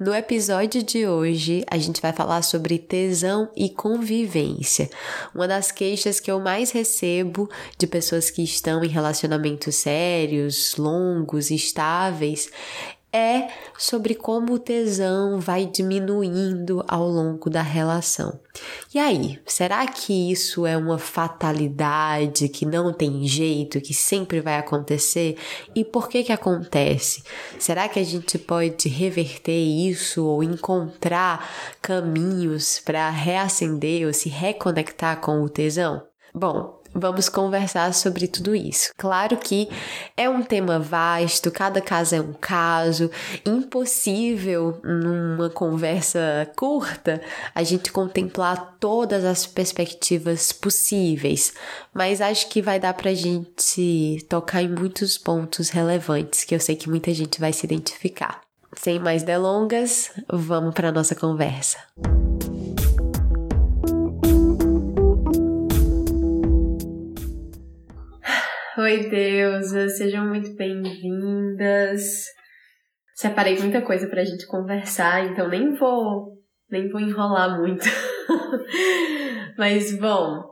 No episódio de hoje, a gente vai falar sobre tesão e convivência. Uma das queixas que eu mais recebo de pessoas que estão em relacionamentos sérios, longos, estáveis, é sobre como o tesão vai diminuindo ao longo da relação. E aí, será que isso é uma fatalidade que não tem jeito, que sempre vai acontecer? E por que que acontece? Será que a gente pode reverter isso ou encontrar caminhos para reacender ou se reconectar com o tesão? Bom, vamos conversar sobre tudo isso. Claro que é um tema vasto, cada caso é um caso, impossível numa conversa curta a gente contemplar todas as perspectivas possíveis, mas acho que vai dar pra gente tocar em muitos pontos relevantes que eu sei que muita gente vai se identificar. Sem mais delongas, vamos para nossa conversa. Oi, deusas, sejam muito bem-vindas. Separei muita coisa pra gente conversar, então nem vou, nem vou enrolar muito. Mas bom,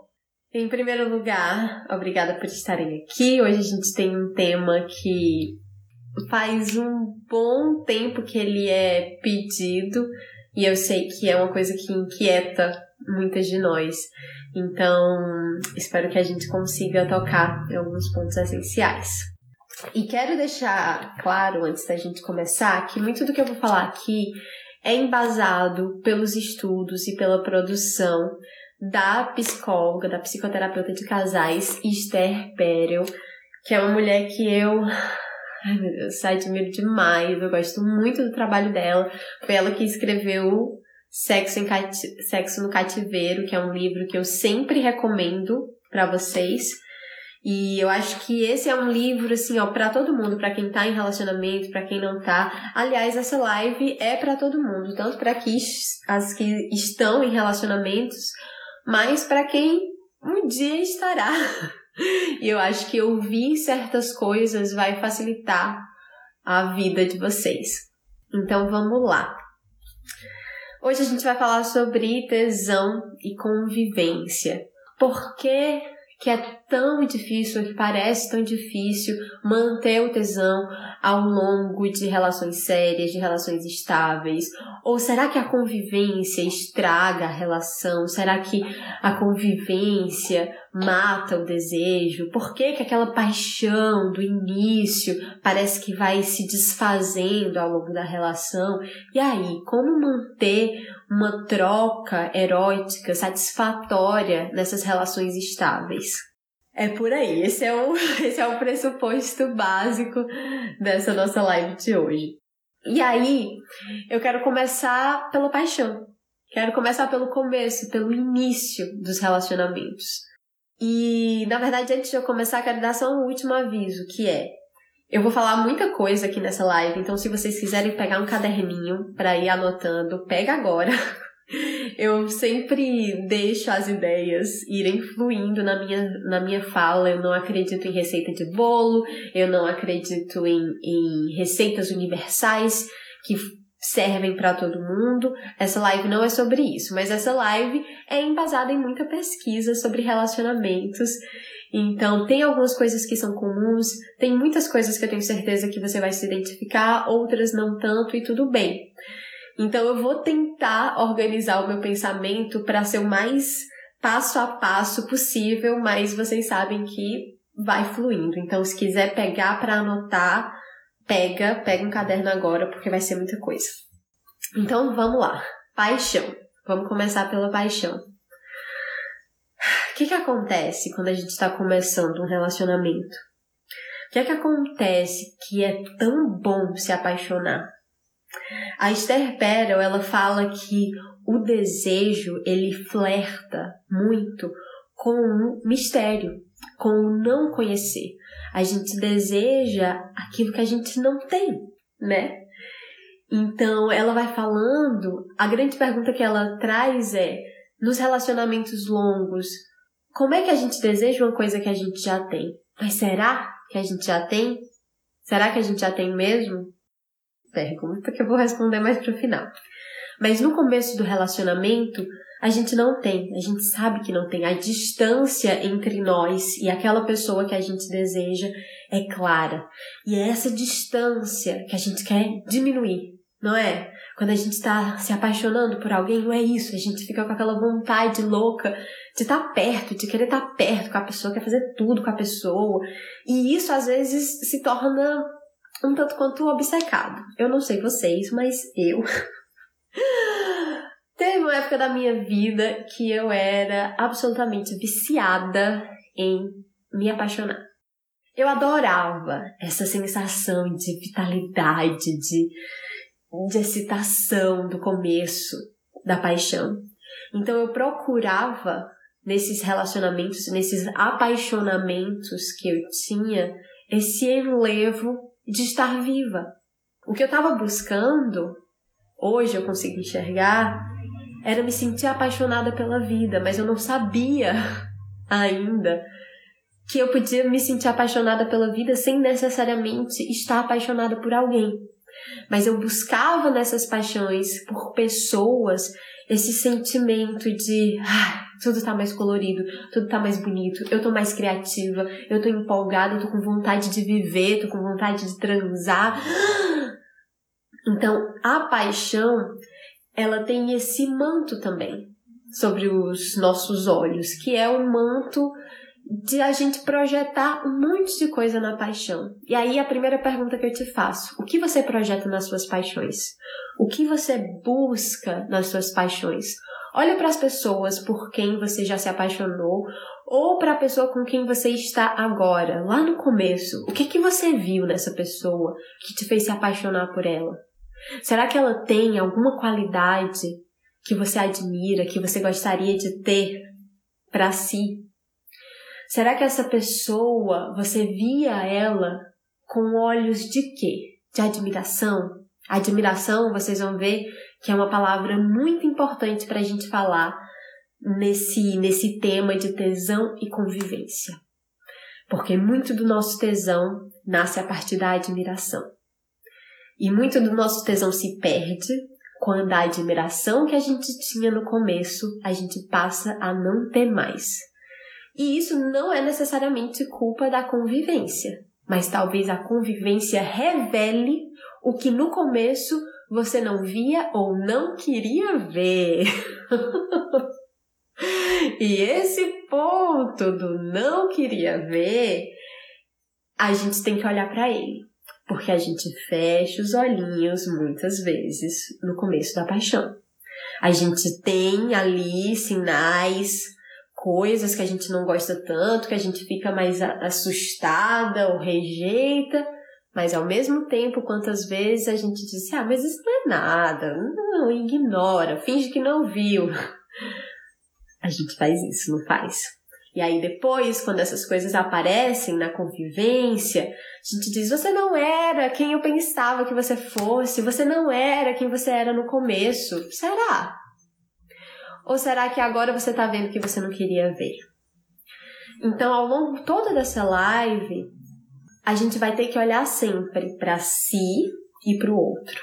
em primeiro lugar, obrigada por estarem aqui. Hoje a gente tem um tema que faz um bom tempo que ele é pedido e eu sei que é uma coisa que inquieta muitas de nós. Então, espero que a gente consiga tocar em alguns pontos essenciais. E quero deixar claro, antes da gente começar, que muito do que eu vou falar aqui é embasado pelos estudos e pela produção da psicóloga, da psicoterapeuta de casais, Esther Perel, que é uma mulher que eu Ai meu Deus, admiro demais, eu gosto muito do trabalho dela. Foi ela que escreveu Sexo, Cati... Sexo no Cativeiro, que é um livro que eu sempre recomendo para vocês. E eu acho que esse é um livro assim, ó, para todo mundo, para quem tá em relacionamento, para quem não tá. Aliás, essa live é para todo mundo, tanto para as que estão em relacionamentos, mas para quem um dia estará. e eu acho que ouvir certas coisas vai facilitar a vida de vocês. Então vamos lá. Hoje a gente vai falar sobre tesão e convivência. Por que, que é tão difícil, que parece tão difícil manter o tesão ao longo de relações sérias, de relações estáveis? Ou será que a convivência estraga a relação? Será que a convivência mata o desejo? Por que, que aquela paixão do início parece que vai se desfazendo ao longo da relação? E aí, como manter uma troca erótica satisfatória nessas relações estáveis? É por aí, esse é o, esse é o pressuposto básico dessa nossa live de hoje. E aí, eu quero começar pela paixão. Quero começar pelo começo, pelo início dos relacionamentos. E, na verdade, antes de eu começar, quero dar só um último aviso, que é eu vou falar muita coisa aqui nessa live, então se vocês quiserem pegar um caderninho para ir anotando, pega agora. Eu sempre deixo as ideias irem fluindo na minha, na minha fala. Eu não acredito em receita de bolo, eu não acredito em, em receitas universais que servem para todo mundo. Essa live não é sobre isso, mas essa live é embasada em muita pesquisa sobre relacionamentos. Então, tem algumas coisas que são comuns, tem muitas coisas que eu tenho certeza que você vai se identificar, outras não tanto, e tudo bem. Então, eu vou tentar organizar o meu pensamento para ser o mais passo a passo possível, mas vocês sabem que vai fluindo. Então, se quiser pegar para anotar, pega, pega um caderno agora, porque vai ser muita coisa. Então, vamos lá. Paixão. Vamos começar pela paixão. O que, que acontece quando a gente está começando um relacionamento? O que é que acontece que é tão bom se apaixonar? A Esther Perel, ela fala que o desejo, ele flerta muito com o mistério, com o não conhecer. A gente deseja aquilo que a gente não tem, né? Então, ela vai falando, a grande pergunta que ela traz é: nos relacionamentos longos, como é que a gente deseja uma coisa que a gente já tem? Mas será que a gente já tem? Será que a gente já tem mesmo? Pergunta que eu vou responder mais pro final. Mas no começo do relacionamento, a gente não tem, a gente sabe que não tem. A distância entre nós e aquela pessoa que a gente deseja é clara. E é essa distância que a gente quer diminuir, não é? Quando a gente está se apaixonando por alguém, não é isso. A gente fica com aquela vontade louca de estar tá perto, de querer estar tá perto com a pessoa, quer fazer tudo com a pessoa. E isso às vezes se torna um tanto quanto obcecado. Eu não sei vocês, mas eu Teve uma época da minha vida que eu era absolutamente viciada em me apaixonar. Eu adorava essa sensação de vitalidade, de, de excitação do começo da paixão. Então eu procurava nesses relacionamentos, nesses apaixonamentos que eu tinha, esse enlevo de estar viva. O que eu estava buscando hoje eu consigo enxergar era me sentir apaixonada pela vida, mas eu não sabia ainda que eu podia me sentir apaixonada pela vida sem necessariamente estar apaixonada por alguém. Mas eu buscava nessas paixões por pessoas esse sentimento de ah, tudo tá mais colorido, tudo tá mais bonito, eu tô mais criativa, eu tô empolgada, eu tô com vontade de viver, tô com vontade de transar. Então, a paixão, ela tem esse manto também sobre os nossos olhos, que é o manto de a gente projetar um monte de coisa na paixão. E aí a primeira pergunta que eu te faço: o que você projeta nas suas paixões? O que você busca nas suas paixões? Olha para as pessoas por quem você já se apaixonou ou para a pessoa com quem você está agora, lá no começo. O que que você viu nessa pessoa que te fez se apaixonar por ela? Será que ela tem alguma qualidade que você admira, que você gostaria de ter para si? Será que essa pessoa, você via ela com olhos de quê? De admiração? Admiração, vocês vão ver que é uma palavra muito importante para a gente falar nesse, nesse tema de tesão e convivência. Porque muito do nosso tesão nasce a partir da admiração. E muito do nosso tesão se perde quando a admiração que a gente tinha no começo a gente passa a não ter mais. E isso não é necessariamente culpa da convivência, mas talvez a convivência revele o que no começo você não via ou não queria ver. e esse ponto do não queria ver, a gente tem que olhar para ele. Porque a gente fecha os olhinhos muitas vezes no começo da paixão. A gente tem ali sinais, coisas que a gente não gosta tanto, que a gente fica mais assustada ou rejeita, mas ao mesmo tempo, quantas vezes a gente diz, ah, mas isso não é nada, não, ignora, finge que não viu. A gente faz isso, não faz? E aí depois, quando essas coisas aparecem na convivência, a gente diz: você não era quem eu pensava que você fosse, você não era quem você era no começo. Será? Ou será que agora você está vendo que você não queria ver? Então, ao longo toda dessa live, a gente vai ter que olhar sempre para si e para o outro.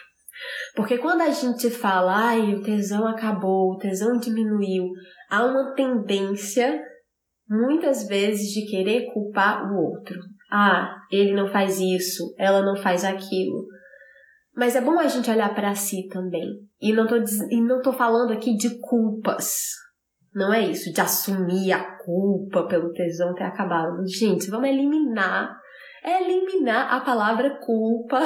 Porque quando a gente fala, ai, o tesão acabou, o tesão diminuiu, há uma tendência muitas vezes de querer culpar o outro. Ah, ele não faz isso, ela não faz aquilo. Mas é bom a gente olhar para si também. E não tô, e não tô falando aqui de culpas. Não é isso de assumir a culpa pelo tesão ter acabado. Gente, vamos eliminar, eliminar a palavra culpa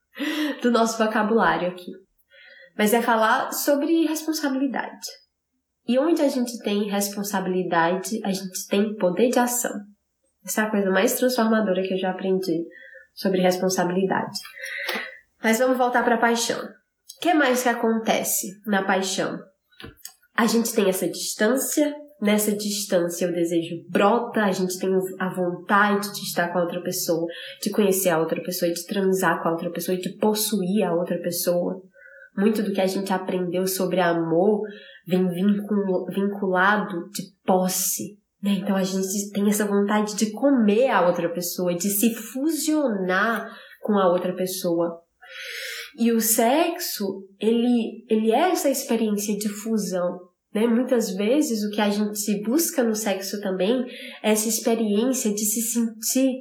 do nosso vocabulário aqui. Mas é falar sobre responsabilidade. E onde a gente tem responsabilidade, a gente tem poder de ação. Essa é a coisa mais transformadora que eu já aprendi sobre responsabilidade. Mas vamos voltar para a paixão. O que mais que acontece na paixão? A gente tem essa distância, nessa distância o desejo brota, a gente tem a vontade de estar com a outra pessoa, de conhecer a outra pessoa, de transar com a outra pessoa, de possuir a outra pessoa. Muito do que a gente aprendeu sobre amor vem vinculado de posse. Né? Então a gente tem essa vontade de comer a outra pessoa, de se fusionar com a outra pessoa. E o sexo, ele, ele é essa experiência de fusão. Né? Muitas vezes o que a gente busca no sexo também é essa experiência de se sentir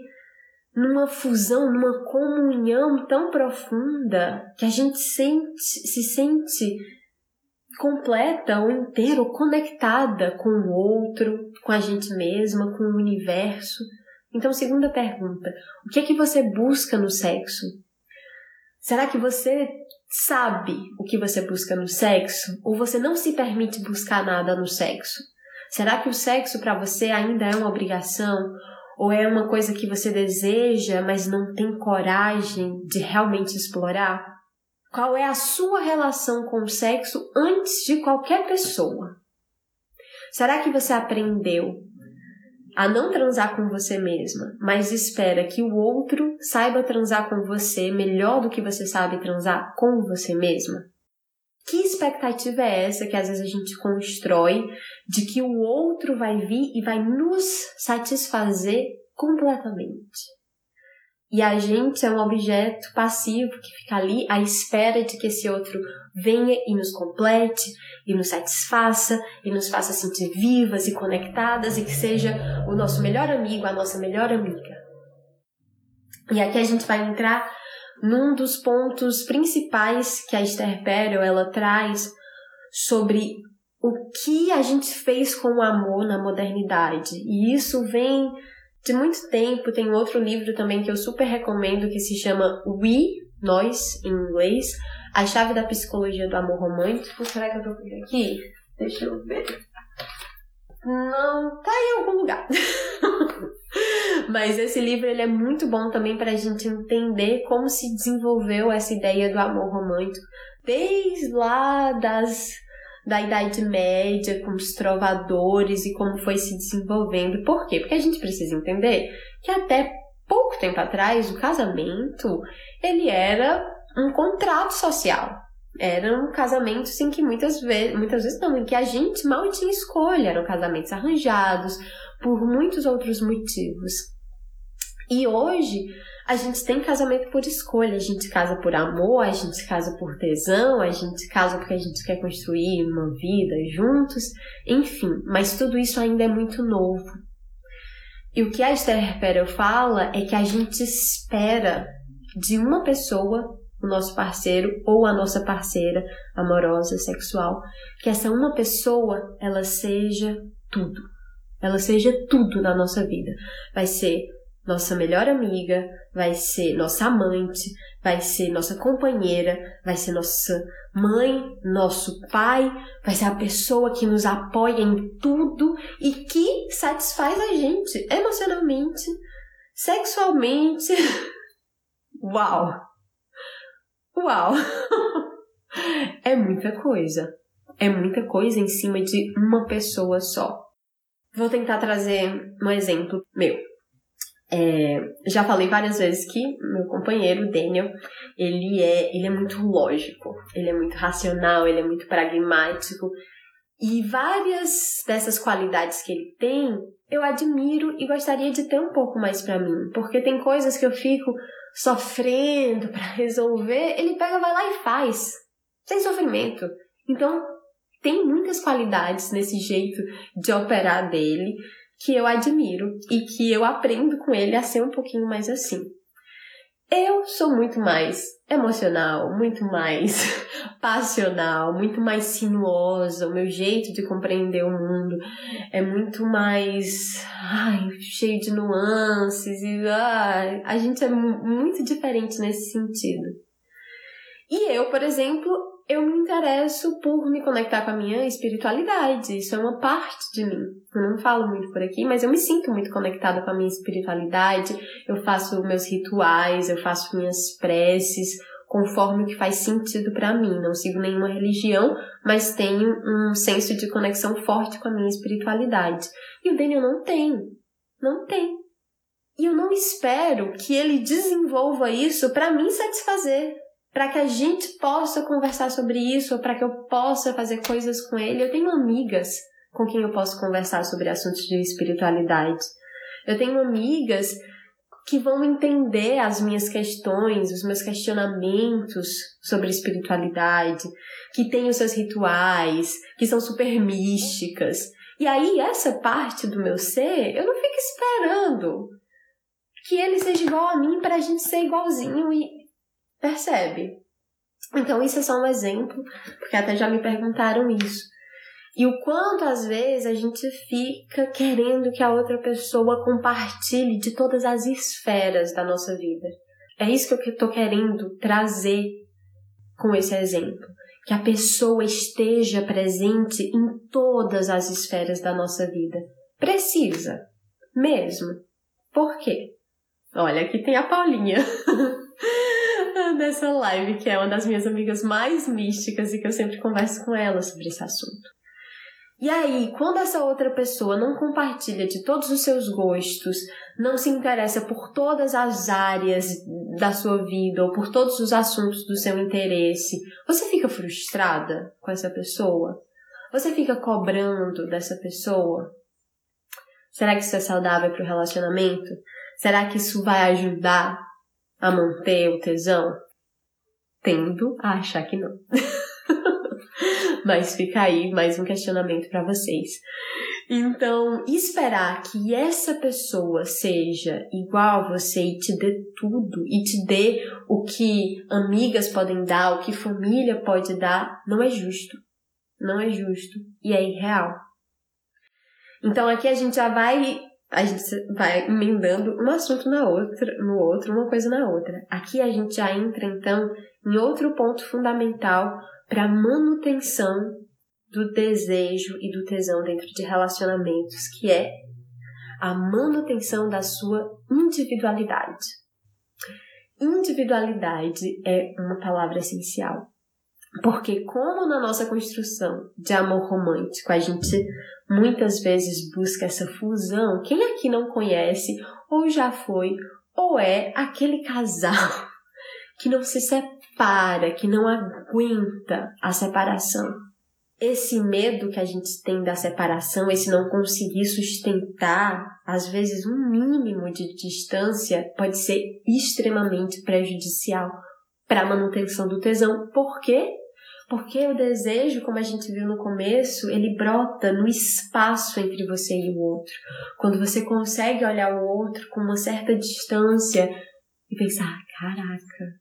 numa fusão, numa comunhão tão profunda que a gente sente, se sente completa ou inteira conectada com o outro, com a gente mesma, com o universo. Então, segunda pergunta: o que é que você busca no sexo? Será que você sabe o que você busca no sexo ou você não se permite buscar nada no sexo? Será que o sexo para você ainda é uma obrigação ou é uma coisa que você deseja, mas não tem coragem de realmente explorar? Qual é a sua relação com o sexo antes de qualquer pessoa? Será que você aprendeu a não transar com você mesma, mas espera que o outro saiba transar com você melhor do que você sabe transar com você mesma? Que expectativa é essa que às vezes a gente constrói de que o outro vai vir e vai nos satisfazer completamente? E a gente é um objeto passivo que fica ali à espera de que esse outro venha e nos complete, e nos satisfaça, e nos faça sentir vivas e conectadas, e que seja o nosso melhor amigo, a nossa melhor amiga. E aqui a gente vai entrar num dos pontos principais que a Esther Perel ela traz sobre o que a gente fez com o amor na modernidade. E isso vem de muito tempo. Tem outro livro também que eu super recomendo que se chama We, Nós, em inglês, A Chave da Psicologia do Amor Romântico. Será que eu procurei aqui? Deixa eu ver. Não, tá em algum lugar. Mas esse livro ele é muito bom também para a gente entender como se desenvolveu essa ideia do amor romântico desde lá das da Idade Média, com os trovadores e como foi se desenvolvendo. Por quê? Porque a gente precisa entender que até pouco tempo atrás o casamento ele era um contrato social. Eram casamentos em que muitas vezes, muitas vezes não, em que a gente mal tinha escolha, eram casamentos arranjados por muitos outros motivos. E hoje a gente tem casamento por escolha, a gente casa por amor, a gente casa por tesão, a gente casa porque a gente quer construir uma vida juntos, enfim, mas tudo isso ainda é muito novo. E o que a Esther Perel fala é que a gente espera de uma pessoa, o nosso parceiro ou a nossa parceira amorosa, sexual, que essa uma pessoa, ela seja tudo. Ela seja tudo na nossa vida. Vai ser nossa melhor amiga, vai ser nossa amante, vai ser nossa companheira, vai ser nossa mãe, nosso pai, vai ser a pessoa que nos apoia em tudo e que satisfaz a gente emocionalmente, sexualmente. Uau! Uau! É muita coisa. É muita coisa em cima de uma pessoa só. Vou tentar trazer um exemplo meu. É, já falei várias vezes que meu companheiro, Daniel, ele é, ele é muito lógico, ele é muito racional, ele é muito pragmático. E várias dessas qualidades que ele tem, eu admiro e gostaria de ter um pouco mais para mim, porque tem coisas que eu fico sofrendo para resolver, ele pega, vai lá e faz, sem sofrimento. Então, tem muitas qualidades nesse jeito de operar dele que eu admiro e que eu aprendo com ele a ser um pouquinho mais assim. Eu sou muito mais emocional, muito mais passional, muito mais sinuosa. O meu jeito de compreender o mundo é muito mais ai, cheio de nuances e ai, a gente é muito diferente nesse sentido. E eu, por exemplo, eu me interesso por me conectar com a minha espiritualidade. Isso é uma parte de mim. Eu não falo muito por aqui, mas eu me sinto muito conectada com a minha espiritualidade. Eu faço meus rituais, eu faço minhas preces conforme o que faz sentido para mim. Não sigo nenhuma religião, mas tenho um senso de conexão forte com a minha espiritualidade. E o Daniel não tem. Não tem. E eu não espero que ele desenvolva isso para me satisfazer para que a gente possa conversar sobre isso, para que eu possa fazer coisas com ele. Eu tenho amigas com quem eu posso conversar sobre assuntos de espiritualidade. Eu tenho amigas que vão entender as minhas questões, os meus questionamentos sobre espiritualidade, que têm os seus rituais, que são super místicas. E aí, essa parte do meu ser, eu não fico esperando que ele seja igual a mim para a gente ser igualzinho e Percebe? Então, isso é só um exemplo, porque até já me perguntaram isso. E o quanto às vezes a gente fica querendo que a outra pessoa compartilhe de todas as esferas da nossa vida. É isso que eu estou querendo trazer com esse exemplo. Que a pessoa esteja presente em todas as esferas da nossa vida. Precisa. Mesmo. Por quê? Olha, aqui tem a Paulinha. dessa live, que é uma das minhas amigas mais místicas e que eu sempre converso com ela sobre esse assunto. E aí, quando essa outra pessoa não compartilha de todos os seus gostos, não se interessa por todas as áreas da sua vida ou por todos os assuntos do seu interesse, você fica frustrada com essa pessoa? Você fica cobrando dessa pessoa? Será que isso é saudável para o relacionamento? Será que isso vai ajudar a manter o tesão? Tendo a achar que não. Mas fica aí mais um questionamento para vocês. Então, esperar que essa pessoa seja igual a você e te dê tudo, e te dê o que amigas podem dar, o que família pode dar, não é justo. Não é justo e é irreal. Então, aqui a gente já vai a gente vai emendando um assunto na outra, no outro, uma coisa na outra. Aqui a gente já entra então em outro ponto fundamental para a manutenção do desejo e do tesão dentro de relacionamentos, que é a manutenção da sua individualidade. Individualidade é uma palavra essencial. Porque como na nossa construção de amor romântico a gente muitas vezes busca essa fusão, quem aqui não conhece ou já foi ou é aquele casal que não se separa, que não aguenta a separação. Esse medo que a gente tem da separação, esse não conseguir sustentar, às vezes um mínimo de distância, pode ser extremamente prejudicial para a manutenção do tesão. Por quê? Porque o desejo, como a gente viu no começo, ele brota no espaço entre você e o outro. Quando você consegue olhar o outro com uma certa distância e pensar: caraca,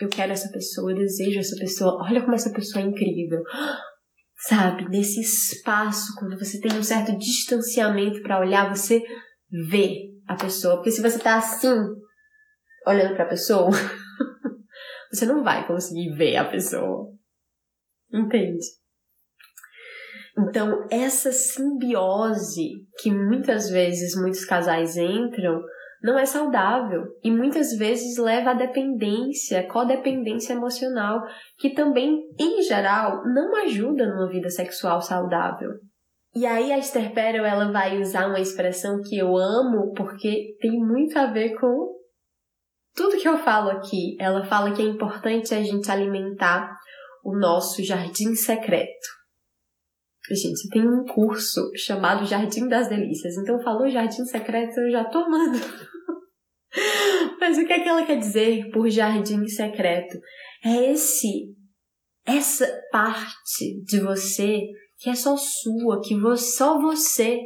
eu quero essa pessoa, eu desejo essa pessoa, olha como essa pessoa é incrível. Sabe, nesse espaço, quando você tem um certo distanciamento para olhar, você vê a pessoa. Porque se você tá assim, olhando para a pessoa, você não vai conseguir ver a pessoa. Entende? Então, essa simbiose que muitas vezes muitos casais entram não é saudável e muitas vezes leva à dependência, codependência emocional, que também, em geral, não ajuda numa vida sexual saudável. E aí a Esther Perel, ela vai usar uma expressão que eu amo porque tem muito a ver com tudo que eu falo aqui. Ela fala que é importante a gente alimentar o nosso jardim secreto. Gente, tem um curso chamado Jardim das Delícias, então falou jardim secreto, eu já tô amando. Mas o que é que ela quer dizer por jardim secreto? É esse, essa parte de você que é só sua, que só você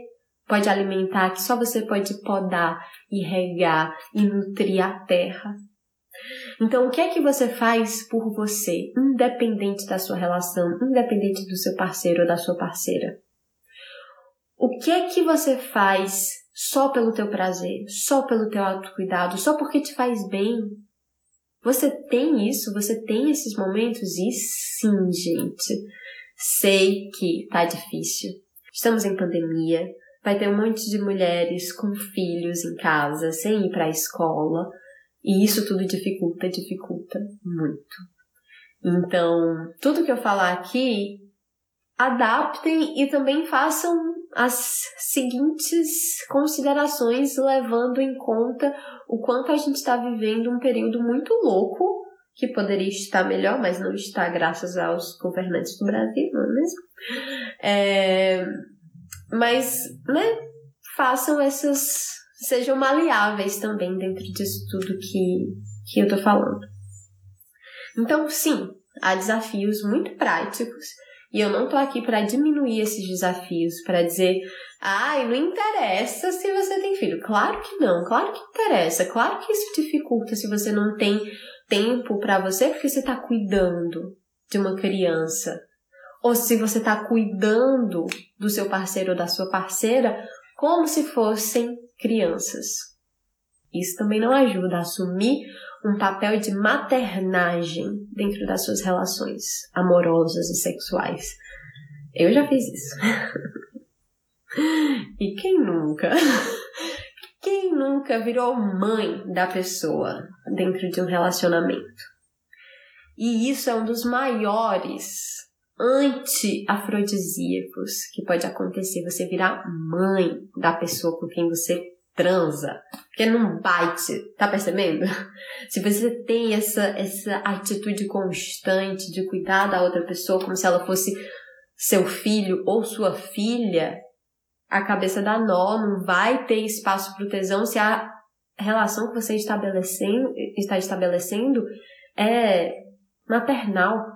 pode alimentar, que só você pode podar e regar e nutrir a terra. Então, o que é que você faz por você, independente da sua relação, independente do seu parceiro ou da sua parceira? O que é que você faz só pelo teu prazer, só pelo teu autocuidado, só porque te faz bem? Você tem isso? Você tem esses momentos? E sim, gente. Sei que tá difícil. Estamos em pandemia. Vai ter um monte de mulheres com filhos em casa, sem ir para a escola. E isso tudo dificulta, dificulta muito. Então, tudo que eu falar aqui, adaptem e também façam as seguintes considerações, levando em conta o quanto a gente está vivendo um período muito louco, que poderia estar melhor, mas não está, graças aos governantes do Brasil, não é mesmo? É, mas, né, façam essas sejam maleáveis também dentro disso tudo que, que eu tô falando. Então, sim, há desafios muito práticos e eu não tô aqui para diminuir esses desafios, para dizer, ai, ah, não interessa se você tem filho. Claro que não, claro que interessa, claro que isso dificulta se você não tem tempo para você porque você tá cuidando de uma criança. Ou se você tá cuidando do seu parceiro ou da sua parceira como se fossem crianças. Isso também não ajuda a assumir um papel de maternagem dentro das suas relações amorosas e sexuais. Eu já fiz isso. e quem nunca? Quem nunca virou mãe da pessoa dentro de um relacionamento? E isso é um dos maiores anti-afrodisíacos que pode acontecer. Você virar mãe da pessoa com quem você transa, porque não bate, tá percebendo? Se você tem essa, essa atitude constante de cuidar da outra pessoa como se ela fosse seu filho ou sua filha, a cabeça dá nó, não vai ter espaço para o tesão se a relação que você estabelecendo, está estabelecendo é maternal.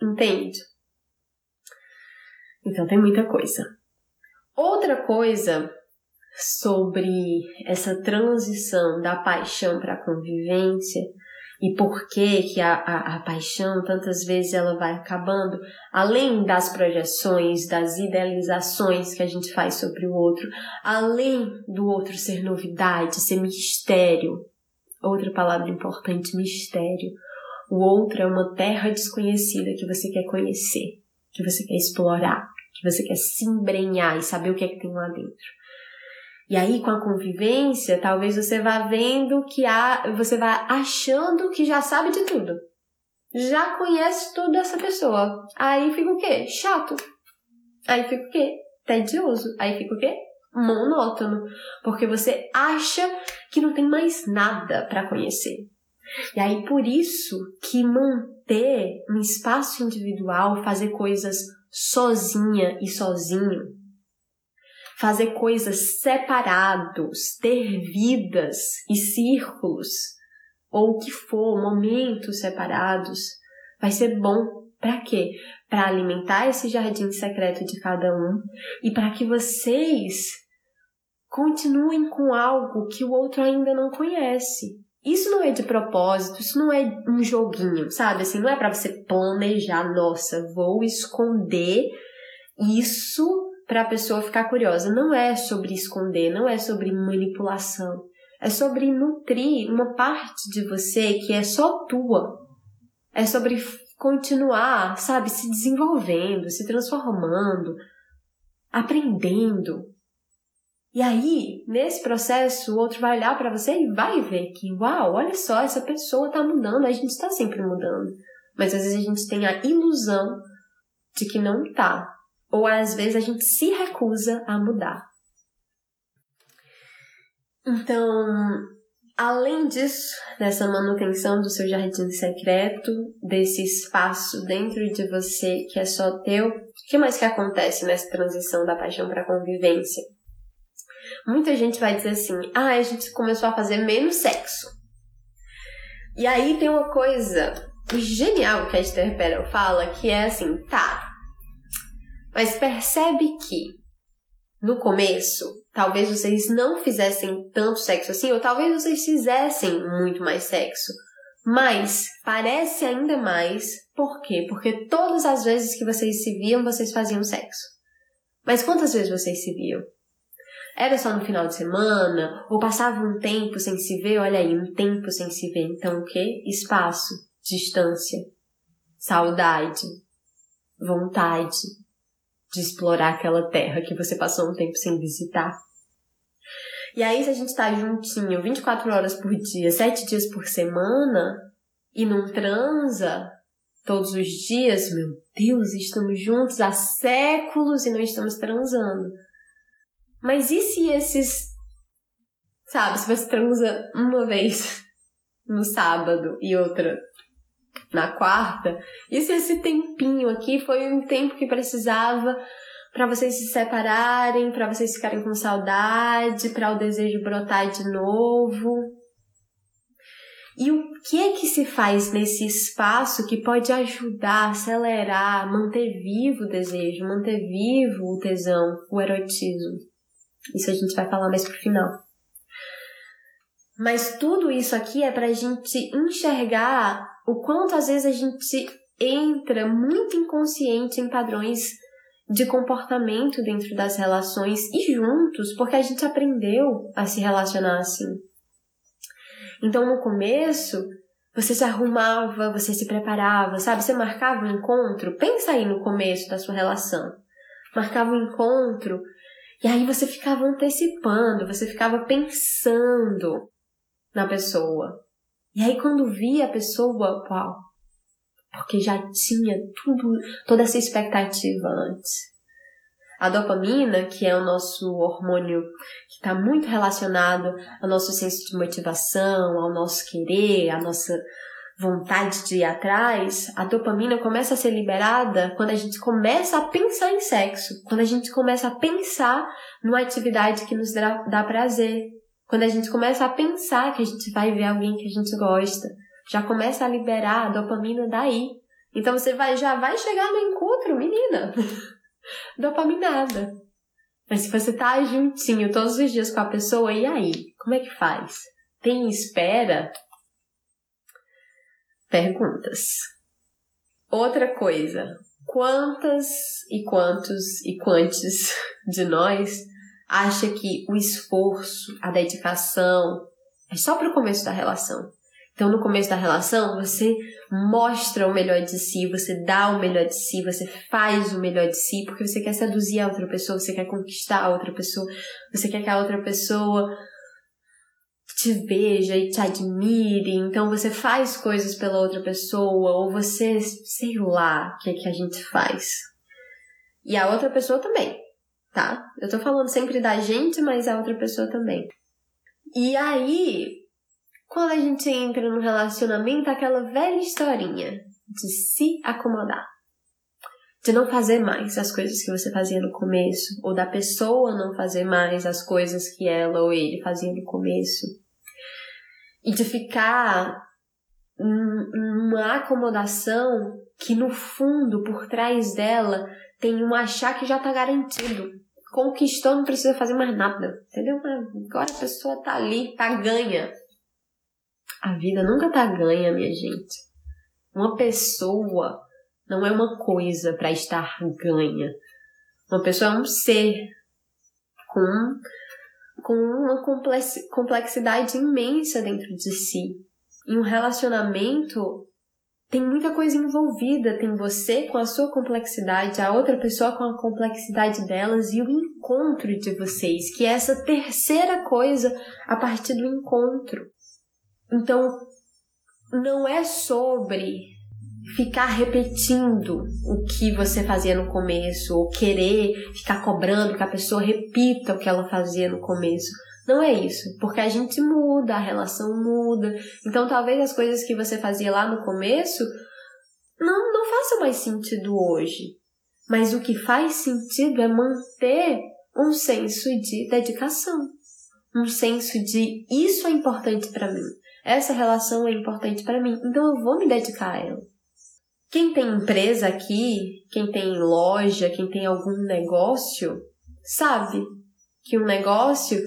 Entende? Então tem muita coisa. Outra coisa sobre essa transição da paixão para a convivência e por que que a, a, a, paixão tantas vezes ela vai acabando, além das projeções, das idealizações que a gente faz sobre o outro, além do outro ser novidade, ser mistério. Outra palavra importante, mistério. O outro é uma terra desconhecida que você quer conhecer, que você quer explorar, que você quer se embrenhar e saber o que é que tem lá dentro. E aí, com a convivência, talvez você vá vendo que há, você vai achando que já sabe de tudo. Já conhece toda essa pessoa. Aí fica o quê? Chato. Aí fica o quê? Tedioso. Aí fica o quê? Monótono. Porque você acha que não tem mais nada para conhecer. E aí, por isso que manter um espaço individual, fazer coisas sozinha e sozinho, fazer coisas separados, ter vidas e círculos, ou o que for, momentos separados, vai ser bom para quê? Para alimentar esse jardim secreto de cada um e para que vocês continuem com algo que o outro ainda não conhece. Isso não é de propósito, isso não é um joguinho, sabe? Assim, não é para você planejar, nossa, vou esconder isso para a pessoa ficar curiosa. Não é sobre esconder, não é sobre manipulação. É sobre nutrir uma parte de você que é só tua. É sobre continuar, sabe, se desenvolvendo, se transformando, aprendendo, e aí, nesse processo, o outro vai olhar para você e vai ver que, uau, olha só, essa pessoa tá mudando, a gente está sempre mudando. Mas às vezes a gente tem a ilusão de que não tá. Ou às vezes a gente se recusa a mudar. Então, além disso, dessa manutenção do seu jardim secreto, desse espaço dentro de você que é só teu, o que mais que acontece nessa transição da paixão para convivência? Muita gente vai dizer assim: ah, a gente começou a fazer menos sexo. E aí tem uma coisa genial que a Esther Perel fala, que é assim, tá, mas percebe que no começo, talvez vocês não fizessem tanto sexo assim, ou talvez vocês fizessem muito mais sexo. Mas parece ainda mais, por quê? Porque todas as vezes que vocês se viam, vocês faziam sexo. Mas quantas vezes vocês se viam? Era só no final de semana? Ou passava um tempo sem se ver? Olha aí, um tempo sem se ver. Então o quê? Espaço, distância, saudade, vontade de explorar aquela terra que você passou um tempo sem visitar. E aí, se a gente tá juntinho 24 horas por dia, 7 dias por semana, e não transa todos os dias, meu Deus, estamos juntos há séculos e não estamos transando. Mas e se esses. Sabe, se você transa uma vez no sábado e outra na quarta, e se esse tempinho aqui foi um tempo que precisava para vocês se separarem, para vocês ficarem com saudade, para o desejo brotar de novo. E o que é que se faz nesse espaço que pode ajudar, acelerar, manter vivo o desejo, manter vivo o tesão, o erotismo? Isso a gente vai falar mais pro final. Mas tudo isso aqui é pra gente enxergar o quanto às vezes a gente entra muito inconsciente em padrões de comportamento dentro das relações e juntos, porque a gente aprendeu a se relacionar assim. Então, no começo, você se arrumava, você se preparava, sabe? Você marcava um encontro. Pensa aí no começo da sua relação. Marcava um encontro e aí você ficava antecipando, você ficava pensando na pessoa. E aí quando via a pessoa, uau, porque já tinha tudo, toda essa expectativa antes. A dopamina, que é o nosso hormônio que está muito relacionado ao nosso senso de motivação, ao nosso querer, à nossa vontade de ir atrás, a dopamina começa a ser liberada quando a gente começa a pensar em sexo, quando a gente começa a pensar numa atividade que nos dá, dá prazer, quando a gente começa a pensar que a gente vai ver alguém que a gente gosta, já começa a liberar a dopamina daí. Então você vai, já vai chegar no encontro, menina, dopaminada. Mas se você tá juntinho todos os dias com a pessoa, e aí? Como é que faz? Tem espera? Perguntas. Outra coisa. Quantas e quantos e quantos de nós acha que o esforço, a dedicação é só para o começo da relação? Então, no começo da relação, você mostra o melhor de si, você dá o melhor de si, você faz o melhor de si, porque você quer seduzir a outra pessoa, você quer conquistar a outra pessoa, você quer que a outra pessoa te veja e te admire, então você faz coisas pela outra pessoa, ou você, sei lá, o que, é que a gente faz. E a outra pessoa também, tá? Eu tô falando sempre da gente, mas a outra pessoa também. E aí, quando a gente entra no relacionamento, aquela velha historinha de se acomodar. De não fazer mais as coisas que você fazia no começo, ou da pessoa não fazer mais as coisas que ela ou ele fazia no começo. E de ficar numa acomodação que no fundo, por trás dela, tem um achar que já tá garantido. Conquistou, não precisa fazer mais nada, entendeu? Agora a pessoa tá ali, tá ganha. A vida nunca tá ganha, minha gente. Uma pessoa não é uma coisa para estar ganha. Uma pessoa é um ser com, com uma complexidade imensa dentro de si. E um relacionamento tem muita coisa envolvida. Tem você com a sua complexidade, a outra pessoa com a complexidade delas e o encontro de vocês, que é essa terceira coisa a partir do encontro. Então, não é sobre ficar repetindo o que você fazia no começo, ou querer ficar cobrando que a pessoa repita o que ela fazia no começo. Não é isso, porque a gente muda, a relação muda. Então, talvez as coisas que você fazia lá no começo não, não façam mais sentido hoje. Mas o que faz sentido é manter um senso de dedicação, um senso de isso é importante para mim essa relação é importante para mim, então eu vou me dedicar a ela. Quem tem empresa aqui, quem tem loja, quem tem algum negócio, sabe que um negócio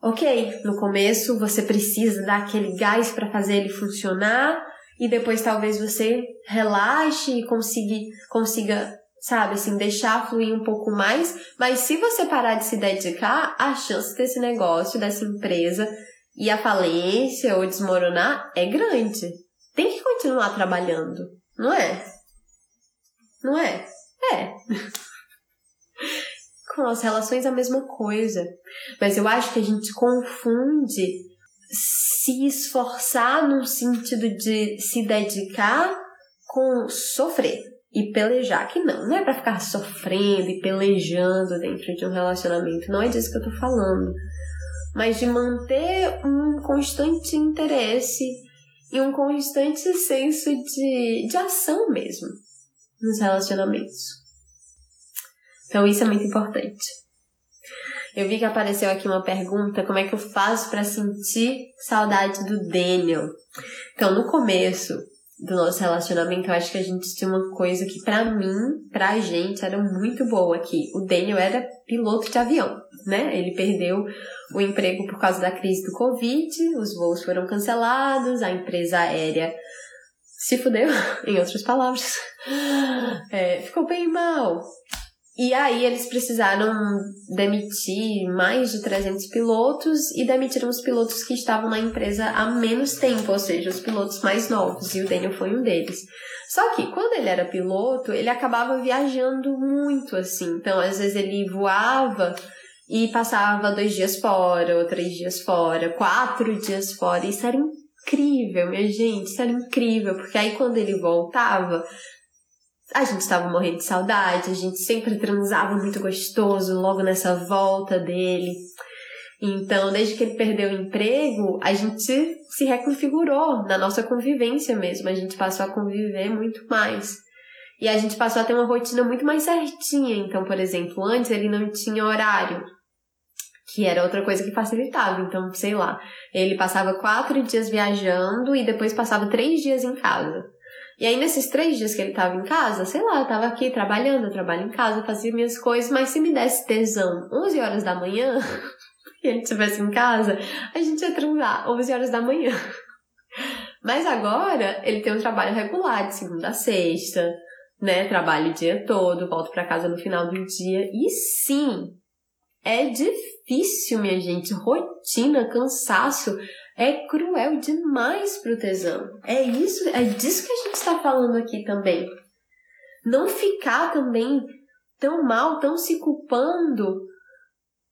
Ok, no começo você precisa dar aquele gás para fazer ele funcionar e depois talvez você relaxe e consiga, consiga, sabe, assim, deixar fluir um pouco mais. Mas se você parar de se dedicar, a chance desse negócio, dessa empresa e a falência ou desmoronar é grande. Tem que continuar trabalhando, não é? Não é? É. com as relações a mesma coisa. Mas eu acho que a gente confunde se esforçar no sentido de se dedicar com sofrer e pelejar, que não, não é para ficar sofrendo e pelejando dentro de um relacionamento, não é disso que eu tô falando, mas de manter um constante interesse e um constante senso de, de ação mesmo nos relacionamentos. Então isso é muito importante. Eu vi que apareceu aqui uma pergunta, como é que eu faço para sentir saudade do Daniel? Então, no começo do nosso relacionamento, eu acho que a gente tinha uma coisa que para mim, pra gente, era muito boa aqui. O Daniel era piloto de avião, né? Ele perdeu o emprego por causa da crise do Covid, os voos foram cancelados, a empresa aérea se fudeu, em outras palavras. É, ficou bem mal. E aí eles precisaram demitir mais de 300 pilotos e demitiram os pilotos que estavam na empresa há menos tempo, ou seja, os pilotos mais novos, e o Daniel foi um deles. Só que quando ele era piloto, ele acabava viajando muito assim. Então, às vezes ele voava e passava dois dias fora, ou três dias fora, quatro dias fora. Isso era incrível, minha gente, isso era incrível, porque aí quando ele voltava, a gente estava morrendo de saudade, a gente sempre transava muito gostoso logo nessa volta dele. Então, desde que ele perdeu o emprego, a gente se reconfigurou na nossa convivência mesmo. A gente passou a conviver muito mais. E a gente passou a ter uma rotina muito mais certinha. Então, por exemplo, antes ele não tinha horário, que era outra coisa que facilitava. Então, sei lá, ele passava quatro dias viajando e depois passava três dias em casa. E aí, nesses três dias que ele tava em casa, sei lá, eu tava aqui trabalhando, eu trabalho em casa, fazia minhas coisas, mas se me desse tesão 11 horas da manhã, e ele estivesse em casa, a gente ia transar 11 horas da manhã. Mas agora, ele tem um trabalho regular, de segunda a sexta, né? Trabalho o dia todo, volto para casa no final do dia. E sim, é difícil, minha gente. Rotina, cansaço é cruel demais pro tesão. É isso, é disso que a gente está falando aqui também. Não ficar também tão mal, tão se culpando,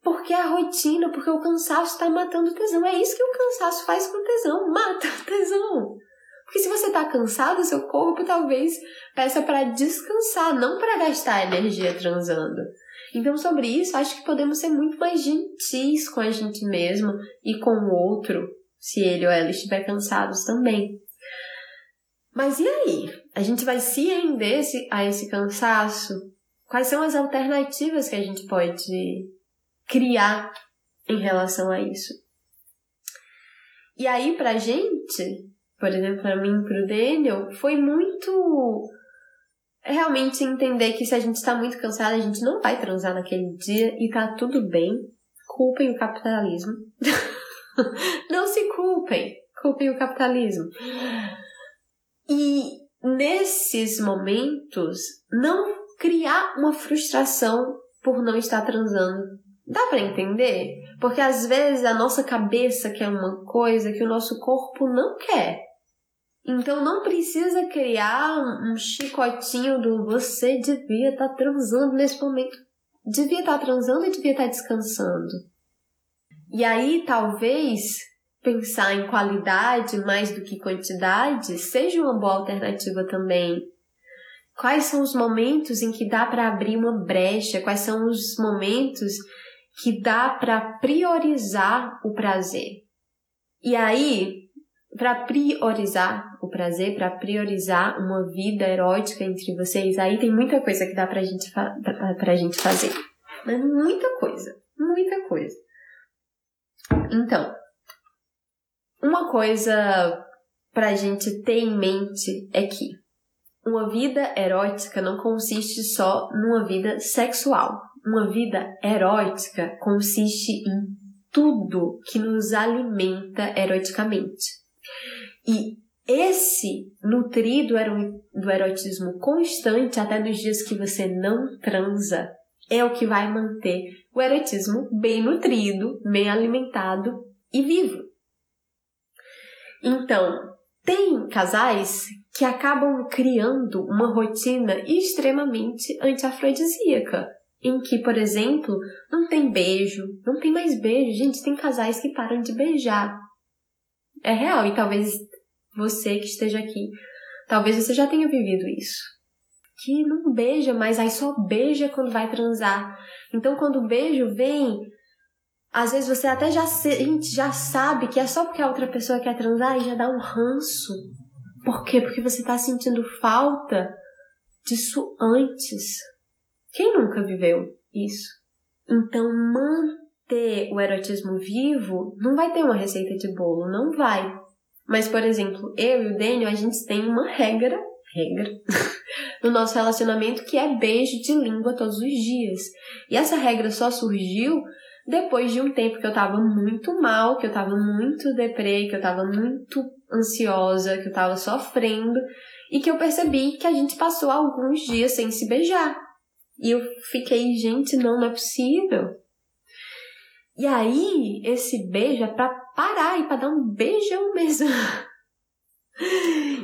porque a rotina, porque o cansaço está matando o tesão. É isso que o cansaço faz com o tesão, mata o tesão. Porque se você está cansado, seu corpo talvez peça para descansar, não para gastar energia transando. Então, sobre isso, acho que podemos ser muito mais gentis com a gente mesmo e com o outro, se ele ou ela estiver cansados também. Mas e aí? A gente vai se render a esse cansaço? Quais são as alternativas que a gente pode criar em relação a isso? E aí, pra gente, por exemplo, pra mim pro Daniel, foi muito realmente entender que se a gente está muito cansado, a gente não vai transar naquele dia e tá tudo bem. Culpem o capitalismo. Não se culpem, culpem o capitalismo. E nesses momentos, não criar uma frustração por não estar transando. Dá para entender? Porque às vezes a nossa cabeça quer uma coisa que o nosso corpo não quer. Então não precisa criar um chicotinho do você devia estar tá transando nesse momento. Devia estar tá transando e devia estar tá descansando. E aí, talvez, pensar em qualidade mais do que quantidade seja uma boa alternativa também. Quais são os momentos em que dá para abrir uma brecha? Quais são os momentos que dá para priorizar o prazer? E aí, para priorizar o prazer, para priorizar uma vida erótica entre vocês, aí tem muita coisa que dá pra gente, pra, pra gente fazer. Muita coisa, muita coisa. Então, uma coisa pra gente ter em mente é que uma vida erótica não consiste só numa vida sexual. Uma vida erótica consiste em tudo que nos alimenta eroticamente. E esse nutrir do erotismo constante até nos dias que você não transa é o que vai manter o erotismo bem nutrido, bem alimentado e vivo. Então, tem casais que acabam criando uma rotina extremamente antiafrodisíaca, em que, por exemplo, não tem beijo, não tem mais beijo. Gente, tem casais que param de beijar. É real, e talvez você que esteja aqui, talvez você já tenha vivido isso. Que não beija, mas aí só beija quando vai transar. Então, quando o beijo vem, às vezes você até já sente, já sabe que é só porque a outra pessoa quer transar e já dá um ranço. Por quê? Porque você tá sentindo falta disso antes. Quem nunca viveu isso? Então, manter o erotismo vivo não vai ter uma receita de bolo, não vai. Mas, por exemplo, eu e o Daniel, a gente tem uma regra, regra, no nosso relacionamento que é beijo de língua todos os dias. E essa regra só surgiu depois de um tempo que eu tava muito mal, que eu tava muito deprê, que eu tava muito ansiosa, que eu tava sofrendo, e que eu percebi que a gente passou alguns dias sem se beijar. E eu fiquei, gente, não, não é possível. E aí, esse beijo é pra parar e pra dar um beijão mesmo.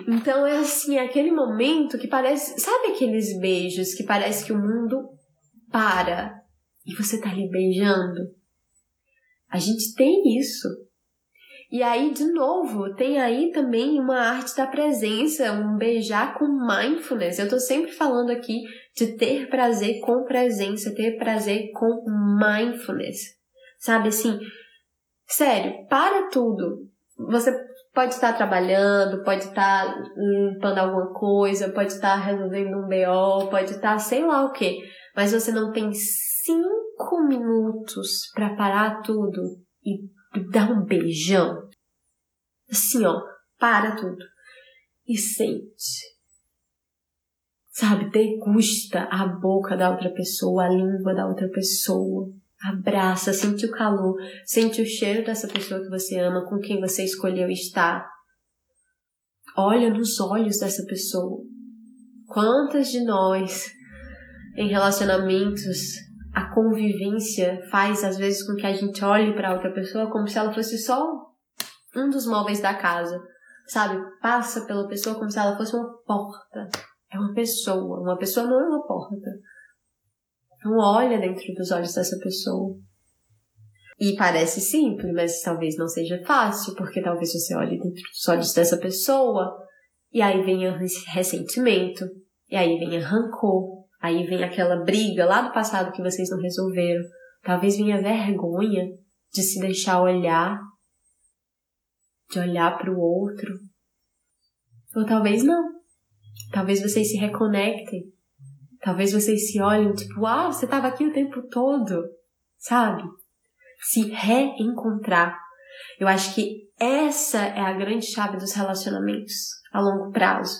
então é assim, é aquele momento que parece. Sabe aqueles beijos que parece que o mundo para e você tá ali beijando. A gente tem isso. E aí, de novo, tem aí também uma arte da presença, um beijar com mindfulness. Eu tô sempre falando aqui de ter prazer com presença, ter prazer com mindfulness. Sabe assim? Sério, para tudo. Você pode estar trabalhando, pode estar limpando alguma coisa, pode estar resolvendo um BO, pode estar sei lá o que, mas você não tem cinco minutos para parar tudo e dar um beijão. Assim, ó, para tudo e sente. Sabe, degusta a boca da outra pessoa, a língua da outra pessoa. Abraça, sente o calor, sente o cheiro dessa pessoa que você ama, com quem você escolheu estar. Olha nos olhos dessa pessoa. Quantas de nós, em relacionamentos, a convivência faz às vezes com que a gente olhe para outra pessoa como se ela fosse só um dos móveis da casa, sabe? Passa pela pessoa como se ela fosse uma porta. É uma pessoa. Uma pessoa não é uma porta. Não olha dentro dos olhos dessa pessoa. E parece simples, mas talvez não seja fácil, porque talvez você olhe dentro dos olhos dessa pessoa e aí venha ressentimento, e aí venha rancor, Aí vem aquela briga lá do passado que vocês não resolveram. Talvez venha vergonha de se deixar olhar, de olhar para o outro. Ou talvez não. Talvez vocês se reconectem. Talvez vocês se olhem, tipo, uau, ah, você estava aqui o tempo todo, sabe? Se reencontrar. Eu acho que essa é a grande chave dos relacionamentos a longo prazo.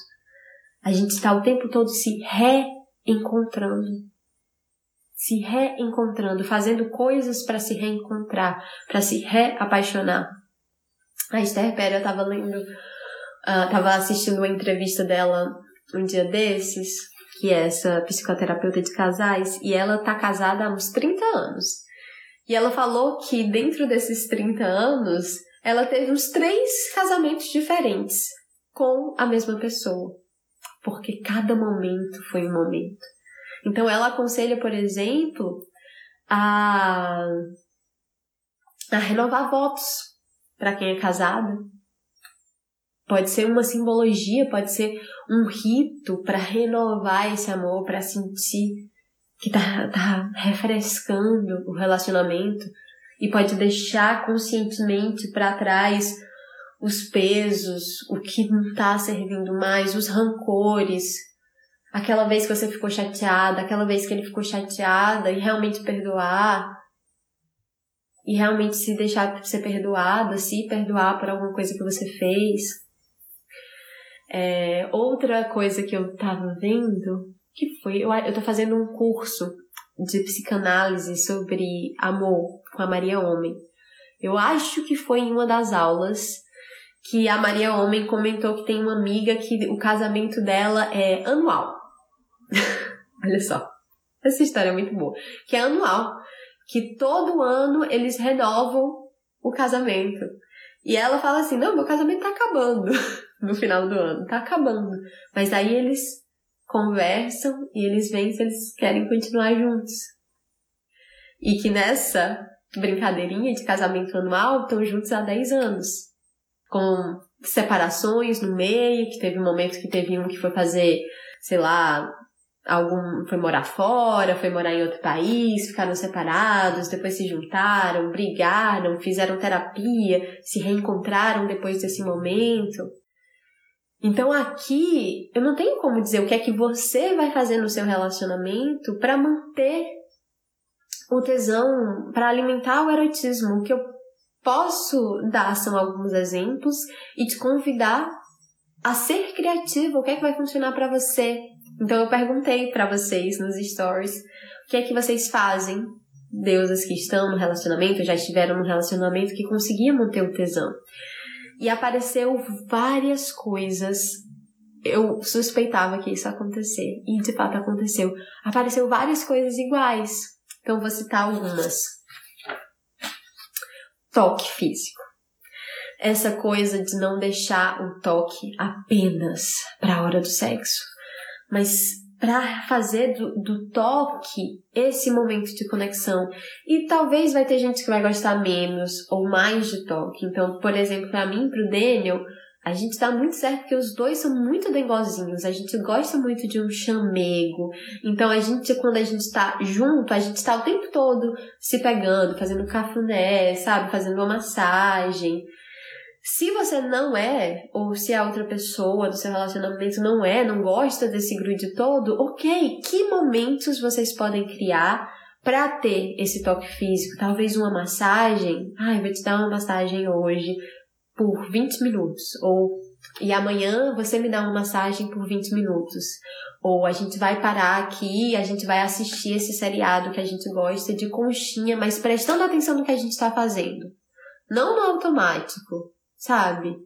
A gente está o tempo todo se reencontrando encontrando, se reencontrando, fazendo coisas para se reencontrar, para se reapaixonar. A Esther Pera estava lendo, estava uh, assistindo uma entrevista dela um dia desses, que é essa psicoterapeuta de casais, e ela tá casada há uns 30 anos. E ela falou que dentro desses 30 anos, ela teve uns três casamentos diferentes com a mesma pessoa porque cada momento foi um momento. Então ela aconselha, por exemplo, a, a renovar votos para quem é casado. Pode ser uma simbologia, pode ser um rito para renovar esse amor, para sentir que tá, tá refrescando o relacionamento e pode deixar conscientemente para trás os pesos, o que não está servindo mais, os rancores, aquela vez que você ficou chateada, aquela vez que ele ficou chateada e realmente perdoar e realmente se deixar ser perdoada, se perdoar por alguma coisa que você fez. É, outra coisa que eu tava vendo, que foi, eu, eu tô fazendo um curso de psicanálise sobre amor com a Maria Homem. Eu acho que foi em uma das aulas que a Maria Homem comentou que tem uma amiga que o casamento dela é anual. Olha só. Essa história é muito boa. Que é anual. Que todo ano eles renovam o casamento. E ela fala assim: não, meu casamento tá acabando no final do ano, tá acabando. Mas aí eles conversam e eles veem se eles querem continuar juntos. E que nessa brincadeirinha de casamento anual estão juntos há 10 anos. Com separações no meio, que teve um momento que teve um que foi fazer, sei lá, algum foi morar fora, foi morar em outro país, ficaram separados, depois se juntaram, brigaram, fizeram terapia, se reencontraram depois desse momento. Então aqui eu não tenho como dizer o que é que você vai fazer no seu relacionamento para manter o tesão, para alimentar o erotismo. O que eu posso dar são alguns exemplos e te convidar a ser criativo. O que é que vai funcionar para você? Então eu perguntei para vocês nos stories o que é que vocês fazem, deusas que estão no relacionamento, já estiveram no relacionamento que conseguiam manter o tesão. E apareceu várias coisas. Eu suspeitava que isso acontecer e de fato aconteceu. Apareceu várias coisas iguais. Então vou citar algumas. Toque físico essa coisa de não deixar o toque apenas para a hora do sexo mas para fazer do, do, toque esse momento de conexão. E talvez vai ter gente que vai gostar menos ou mais de toque. Então, por exemplo, para mim, pro Daniel, a gente tá muito certo porque os dois são muito dengozinhos, a gente gosta muito de um chamego. Então a gente, quando a gente tá junto, a gente tá o tempo todo se pegando, fazendo cafuné, sabe? Fazendo uma massagem. Se você não é, ou se a outra pessoa do seu relacionamento não é, não gosta desse grude todo, ok, que momentos vocês podem criar para ter esse toque físico? Talvez uma massagem. Ai, vou te dar uma massagem hoje por 20 minutos. Ou e amanhã você me dá uma massagem por 20 minutos. Ou a gente vai parar aqui, a gente vai assistir esse seriado que a gente gosta de conchinha, mas prestando atenção no que a gente está fazendo. Não no automático sabe?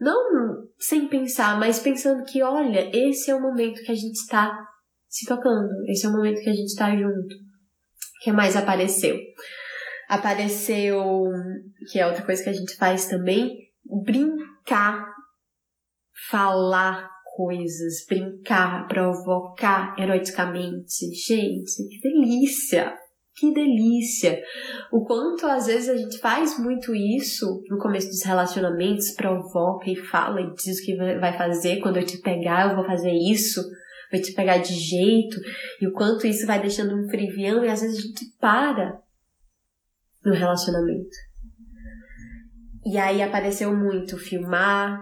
Não sem pensar, mas pensando que, olha, esse é o momento que a gente está se tocando, esse é o momento que a gente está junto. O que mais apareceu? Apareceu, que é outra coisa que a gente faz também, brincar, falar coisas, brincar, provocar eroticamente. Gente, que delícia! Que delícia! O quanto às vezes a gente faz muito isso no começo dos relacionamentos, provoca e fala e diz o que vai fazer. Quando eu te pegar, eu vou fazer isso, vou te pegar de jeito. E o quanto isso vai deixando um frivião e às vezes a gente para no relacionamento. E aí apareceu muito filmar,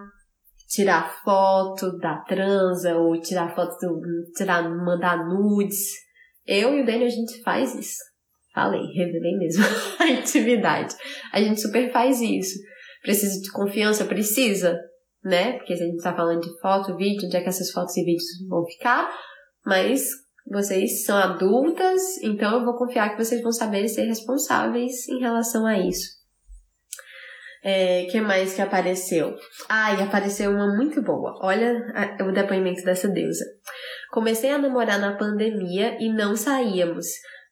tirar foto da transa ou tirar foto do, tirar, mandar nudes. Eu e o Daniel a gente faz isso. Falei, revelei mesmo a intimidade. A gente super faz isso. Precisa de confiança? Precisa, né? Porque se a gente tá falando de foto, vídeo, onde é que essas fotos e vídeos vão ficar? Mas vocês são adultas, então eu vou confiar que vocês vão saber ser responsáveis em relação a isso. É, que mais que apareceu? Ah, e apareceu uma muito boa. Olha o depoimento dessa deusa. Comecei a namorar na pandemia e não saíamos.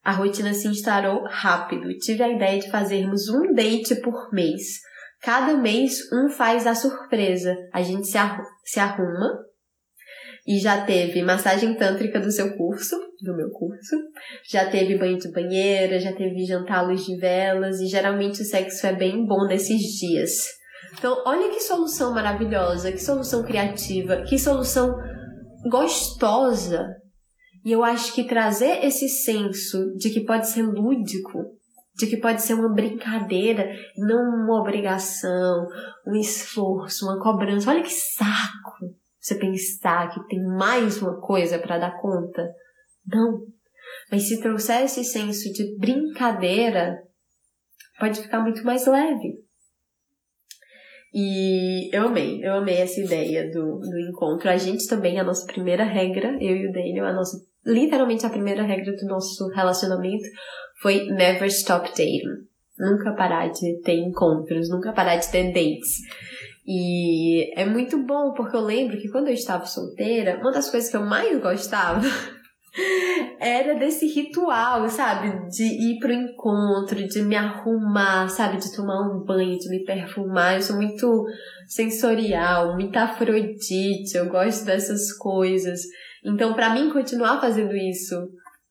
A rotina se instaurou rápido. Tive a ideia de fazermos um date por mês. Cada mês um faz a surpresa. A gente se, arru se arruma e já teve massagem tântrica do seu curso, do meu curso, já teve banho de banheira, já teve jantar à luz de velas e geralmente o sexo é bem bom nesses dias. Então, olha que solução maravilhosa, que solução criativa, que solução gostosa e eu acho que trazer esse senso de que pode ser lúdico, de que pode ser uma brincadeira, não uma obrigação, um esforço, uma cobrança. Olha que saco você pensar que tem mais uma coisa para dar conta. Não. Mas se trouxer esse senso de brincadeira, pode ficar muito mais leve. E eu amei, eu amei essa ideia do, do encontro. A gente também, a nossa primeira regra, eu e o Daniel, a nossa, literalmente a primeira regra do nosso relacionamento foi never stop dating. Nunca parar de ter encontros, nunca parar de ter dates. E é muito bom, porque eu lembro que quando eu estava solteira, uma das coisas que eu mais gostava era desse ritual, sabe? De ir pro encontro, de me arrumar, sabe? De tomar um banho, de me perfumar. Eu sou muito sensorial, muito afrodite, eu gosto dessas coisas. Então, para mim, continuar fazendo isso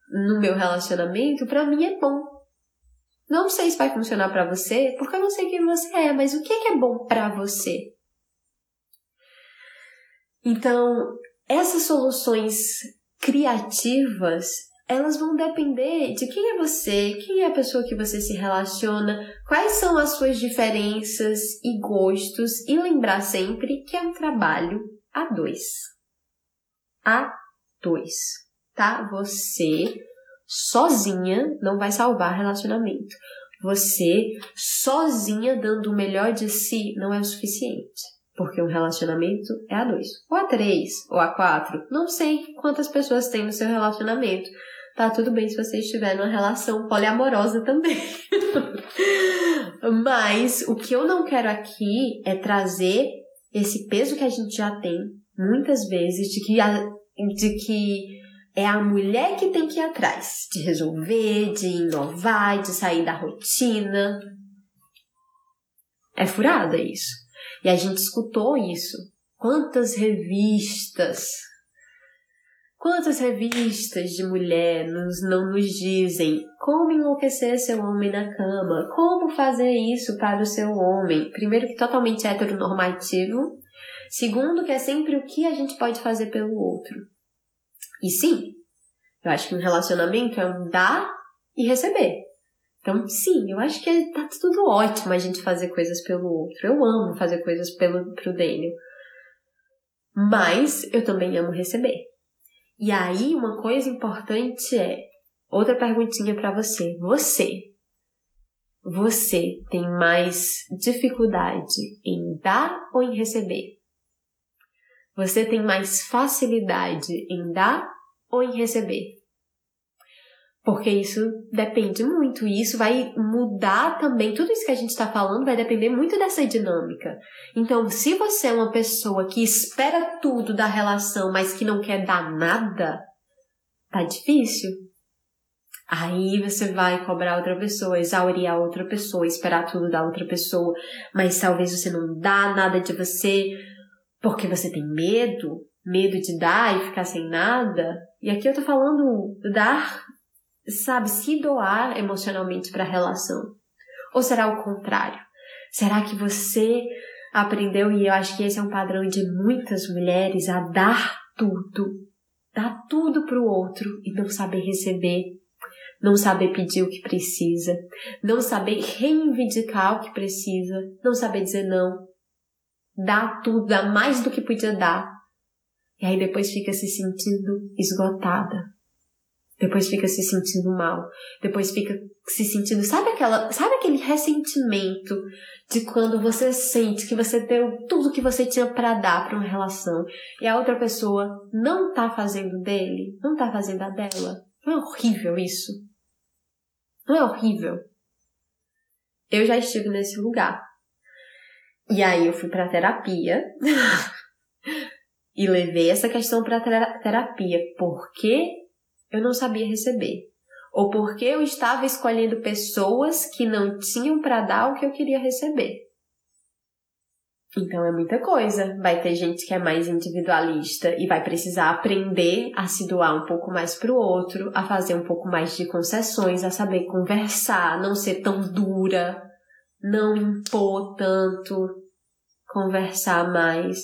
no meu relacionamento, para mim é bom. Não sei se vai funcionar para você, porque eu não sei quem você é, mas o que é bom para você? Então, essas soluções criativas, elas vão depender de quem é você, quem é a pessoa que você se relaciona, quais são as suas diferenças e gostos, e lembrar sempre que é um trabalho a dois. A dois, tá? Você sozinha não vai salvar relacionamento. Você sozinha dando o melhor de si não é o suficiente. Porque um relacionamento é a dois, ou a três, ou a quatro. Não sei quantas pessoas tem no seu relacionamento. Tá tudo bem se você estiver numa relação poliamorosa também. Mas o que eu não quero aqui é trazer esse peso que a gente já tem, muitas vezes, de que, a, de que é a mulher que tem que ir atrás de resolver, de inovar, de sair da rotina. É furada isso. E a gente escutou isso. Quantas revistas, quantas revistas de mulher nos, não nos dizem como enlouquecer seu homem na cama, como fazer isso para o seu homem. Primeiro, que totalmente heteronormativo. Segundo, que é sempre o que a gente pode fazer pelo outro. E sim, eu acho que um relacionamento é um dar e receber. Então, sim, eu acho que tá tudo ótimo a gente fazer coisas pelo outro. Eu amo fazer coisas pelo, pro Daniel. Mas eu também amo receber. E aí, uma coisa importante é outra perguntinha para você. Você, você tem mais dificuldade em dar ou em receber? Você tem mais facilidade em dar ou em receber? Porque isso depende muito, e isso vai mudar também. Tudo isso que a gente está falando vai depender muito dessa dinâmica. Então, se você é uma pessoa que espera tudo da relação, mas que não quer dar nada, tá difícil. Aí você vai cobrar outra pessoa, exaurir a outra pessoa, esperar tudo da outra pessoa, mas talvez você não dá nada de você porque você tem medo, medo de dar e ficar sem nada. E aqui eu tô falando dar sabe, se doar emocionalmente para a relação? Ou será o contrário? Será que você aprendeu, e eu acho que esse é um padrão de muitas mulheres, a dar tudo, dar tudo para o outro e não saber receber, não saber pedir o que precisa, não saber reivindicar o que precisa, não saber dizer não, dar tudo, dar mais do que podia dar, e aí depois fica se sentindo esgotada, depois fica se sentindo mal, depois fica se sentindo, sabe aquela, sabe aquele ressentimento de quando você sente que você deu tudo que você tinha para dar para uma relação e a outra pessoa não tá fazendo dele, não tá fazendo a dela. Não é horrível isso? Não é horrível? Eu já estive nesse lugar. E aí eu fui para terapia. e levei essa questão para terapia, porque eu não sabia receber. Ou porque eu estava escolhendo pessoas que não tinham para dar o que eu queria receber. Então é muita coisa. Vai ter gente que é mais individualista e vai precisar aprender a se doar um pouco mais para o outro, a fazer um pouco mais de concessões, a saber conversar, não ser tão dura, não impor tanto, conversar mais.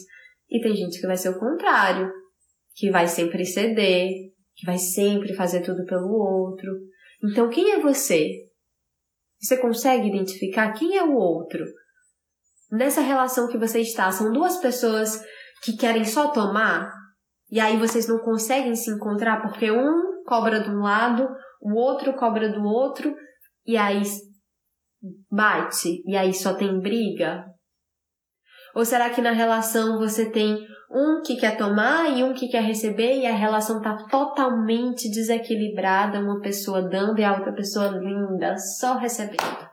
E tem gente que vai ser o contrário, que vai sempre ceder, que vai sempre fazer tudo pelo outro. Então, quem é você? Você consegue identificar quem é o outro? Nessa relação que você está, são duas pessoas que querem só tomar, e aí vocês não conseguem se encontrar porque um cobra de um lado, o outro cobra do outro, e aí bate, e aí só tem briga? Ou será que na relação você tem um que quer tomar e um que quer receber e a relação tá totalmente desequilibrada, uma pessoa dando e a outra pessoa linda, só recebendo?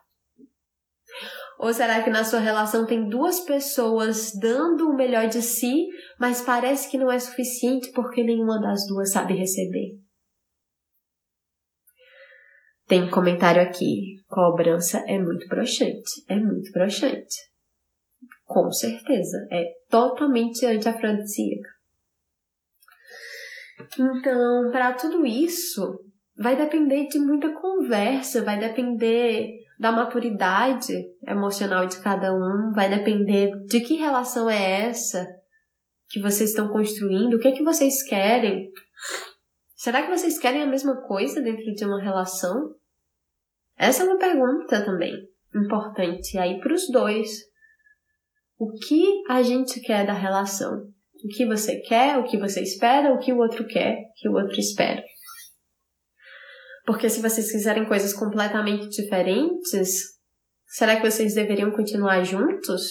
Ou será que na sua relação tem duas pessoas dando o melhor de si, mas parece que não é suficiente porque nenhuma das duas sabe receber? Tem um comentário aqui. Cobrança é muito broxante. É muito broxante. Com certeza. É totalmente antiafrodisíaca. Então, para tudo isso, vai depender de muita conversa, vai depender da maturidade emocional de cada um, vai depender de que relação é essa que vocês estão construindo, o que é que vocês querem. Será que vocês querem a mesma coisa dentro de uma relação? Essa é uma pergunta também importante aí para os dois. O que a gente quer da relação? O que você quer, o que você espera, o que o outro quer, o que o outro espera. Porque se vocês quiserem coisas completamente diferentes, será que vocês deveriam continuar juntos?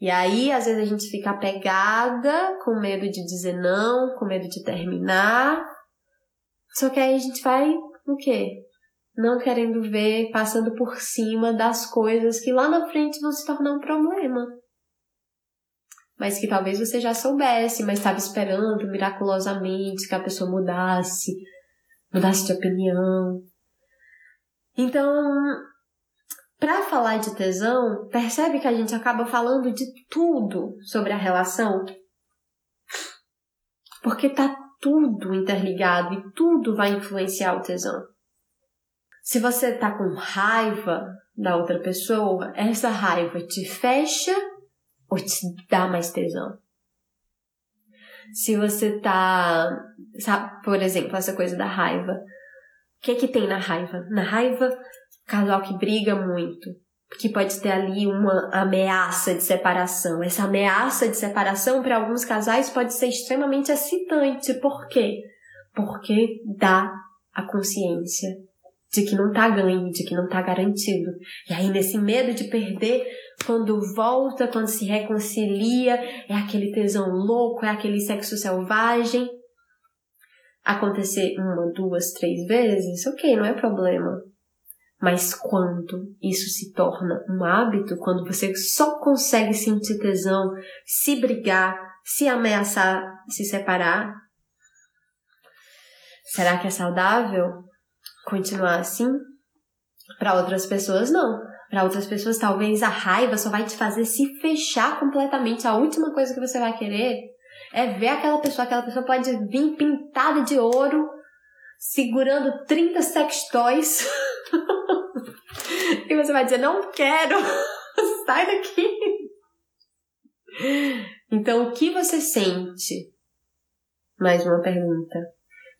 E aí, às vezes, a gente fica apegada, com medo de dizer não, com medo de terminar. Só que aí a gente vai o quê? Não querendo ver, passando por cima das coisas que lá na frente vão se tornar um problema. Mas que talvez você já soubesse, mas estava esperando miraculosamente que a pessoa mudasse, mudasse de opinião. Então, para falar de tesão, percebe que a gente acaba falando de tudo sobre a relação? Porque tá tudo interligado e tudo vai influenciar o tesão. Se você tá com raiva da outra pessoa, essa raiva te fecha ou te dá mais tesão? Se você tá, sabe, por exemplo, essa coisa da raiva. O que é que tem na raiva? Na raiva, casal que briga muito, que pode ter ali uma ameaça de separação. Essa ameaça de separação para alguns casais pode ser extremamente excitante. Por quê? Porque dá a consciência de que não tá ganho, de que não tá garantido. E aí nesse medo de perder, quando volta, quando se reconcilia, é aquele tesão louco, é aquele sexo selvagem. Acontecer uma, duas, três vezes, ok, não é problema. Mas quando isso se torna um hábito, quando você só consegue sentir tesão, se brigar, se ameaçar, se separar, será que é saudável continuar assim? Para outras pessoas, não. Para outras pessoas, talvez a raiva só vai te fazer se fechar completamente. A última coisa que você vai querer é ver aquela pessoa. Aquela pessoa pode vir pintada de ouro, segurando 30 sex toys. e você vai dizer: Não quero, sai daqui. Então, o que você sente? Mais uma pergunta.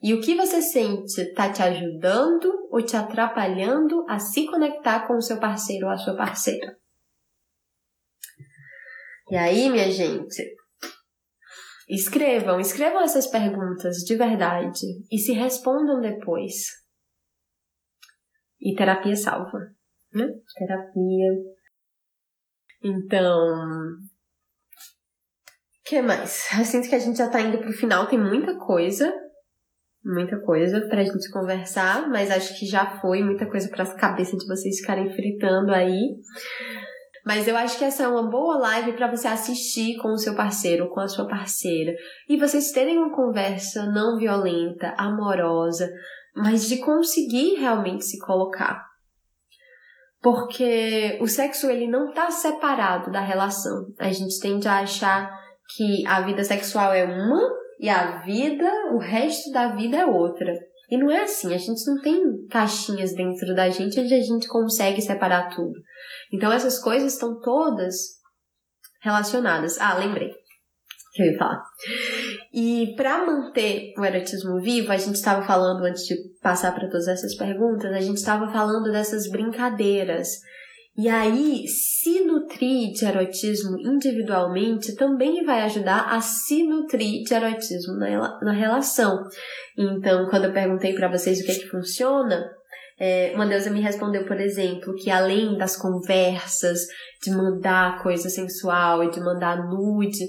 E o que você sente está te ajudando ou te atrapalhando a se conectar com o seu parceiro ou a sua parceira? E aí, minha gente, escrevam, escrevam essas perguntas de verdade e se respondam depois. E terapia salva, né? Terapia. Então, que mais? Eu sinto que a gente já tá indo pro final, tem muita coisa muita coisa pra gente conversar, mas acho que já foi muita coisa para as cabeças de vocês ficarem fritando aí. Mas eu acho que essa é uma boa live para você assistir com o seu parceiro, com a sua parceira, e vocês terem uma conversa não violenta, amorosa, mas de conseguir realmente se colocar. Porque o sexo ele não está separado da relação. A gente tende a achar que a vida sexual é uma e a vida, o resto da vida é outra. E não é assim, a gente não tem caixinhas dentro da gente onde a gente consegue separar tudo. Então essas coisas estão todas relacionadas. Ah, lembrei que eu ia falar. E para manter o erotismo vivo, a gente estava falando antes de passar para todas essas perguntas, a gente estava falando dessas brincadeiras e aí, se nutrir de erotismo individualmente também vai ajudar a se nutrir de erotismo na, na relação. Então, quando eu perguntei para vocês o que é que funciona, é, uma deusa me respondeu, por exemplo, que além das conversas, de mandar coisa sensual e de mandar nude,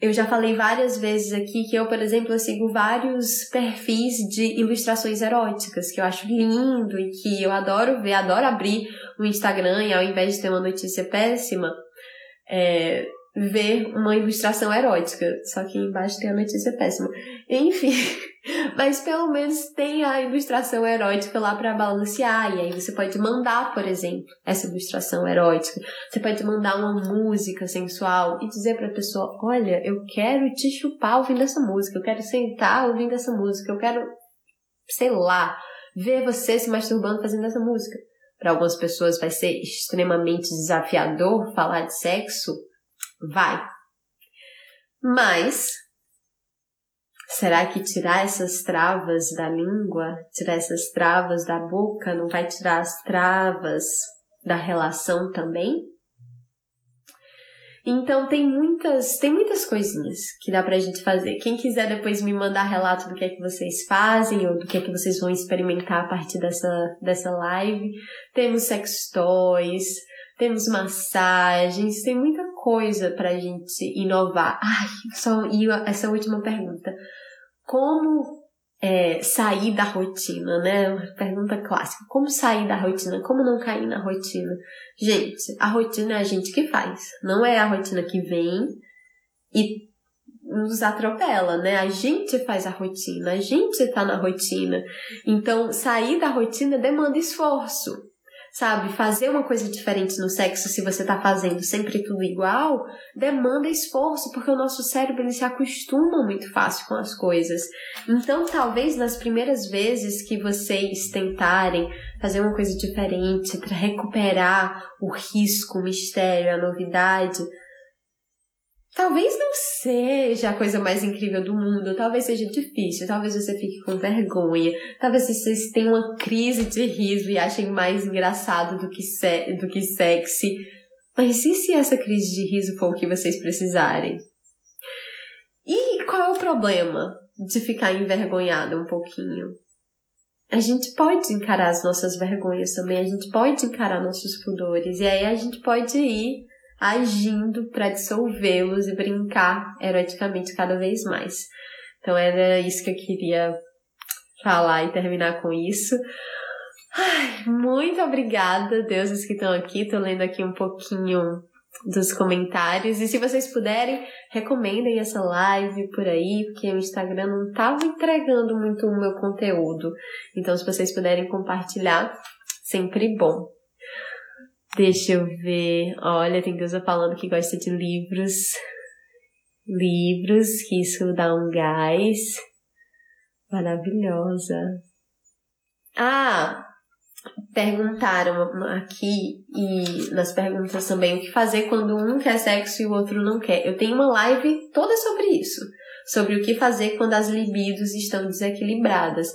Eu já falei várias vezes aqui que eu, por exemplo, eu sigo vários perfis de ilustrações eróticas, que eu acho lindo e que eu adoro ver, adoro abrir o Instagram e ao invés de ter uma notícia péssima, é, ver uma ilustração erótica. Só que embaixo tem a notícia péssima. Enfim, mas pelo menos tem a ilustração erótica lá para balancear. E aí você pode mandar, por exemplo, essa ilustração erótica. Você pode mandar uma música sensual e dizer para a pessoa: Olha, eu quero te chupar ouvindo essa música. Eu quero sentar ouvindo essa música. Eu quero, sei lá, ver você se masturbando fazendo essa música. Para algumas pessoas vai ser extremamente desafiador falar de sexo Vai. Mas, será que tirar essas travas da língua, tirar essas travas da boca, não vai tirar as travas da relação também? Então tem muitas, tem muitas coisinhas que dá pra gente fazer. Quem quiser depois me mandar relato do que é que vocês fazem ou do que é que vocês vão experimentar a partir dessa, dessa live. Temos sex toys, temos massagens, tem muita coisa pra gente inovar. Ai, só e essa última pergunta. Como é, sair da rotina, né? Pergunta clássica. Como sair da rotina? Como não cair na rotina? Gente, a rotina é a gente que faz. Não é a rotina que vem e nos atropela, né? A gente faz a rotina, a gente tá na rotina. Então, sair da rotina demanda esforço sabe? Fazer uma coisa diferente no sexo, se você tá fazendo sempre tudo igual, demanda esforço, porque o nosso cérebro ele se acostuma muito fácil com as coisas. Então, talvez nas primeiras vezes que vocês tentarem fazer uma coisa diferente para recuperar o risco, o mistério, a novidade, Talvez não seja a coisa mais incrível do mundo, talvez seja difícil, talvez você fique com vergonha, talvez vocês tenham uma crise de riso e achem mais engraçado do que, do que sexy. Mas e se essa crise de riso for o que vocês precisarem? E qual é o problema de ficar envergonhado um pouquinho? A gente pode encarar as nossas vergonhas também, a gente pode encarar nossos pudores, e aí a gente pode ir agindo para dissolvê-los e brincar eroticamente cada vez mais. Então era isso que eu queria falar e terminar com isso. Ai, muito obrigada, deuses que estão aqui. Tô lendo aqui um pouquinho dos comentários. E se vocês puderem, recomendem essa live por aí, porque o Instagram não estava entregando muito o meu conteúdo. Então, se vocês puderem compartilhar, sempre bom. Deixa eu ver. Olha, tem coisa falando que gosta de livros. Livros, que isso dá um gás. Maravilhosa. Ah, perguntaram aqui e nas perguntas também o que fazer quando um quer sexo e o outro não quer. Eu tenho uma live toda sobre isso, sobre o que fazer quando as libidos estão desequilibradas.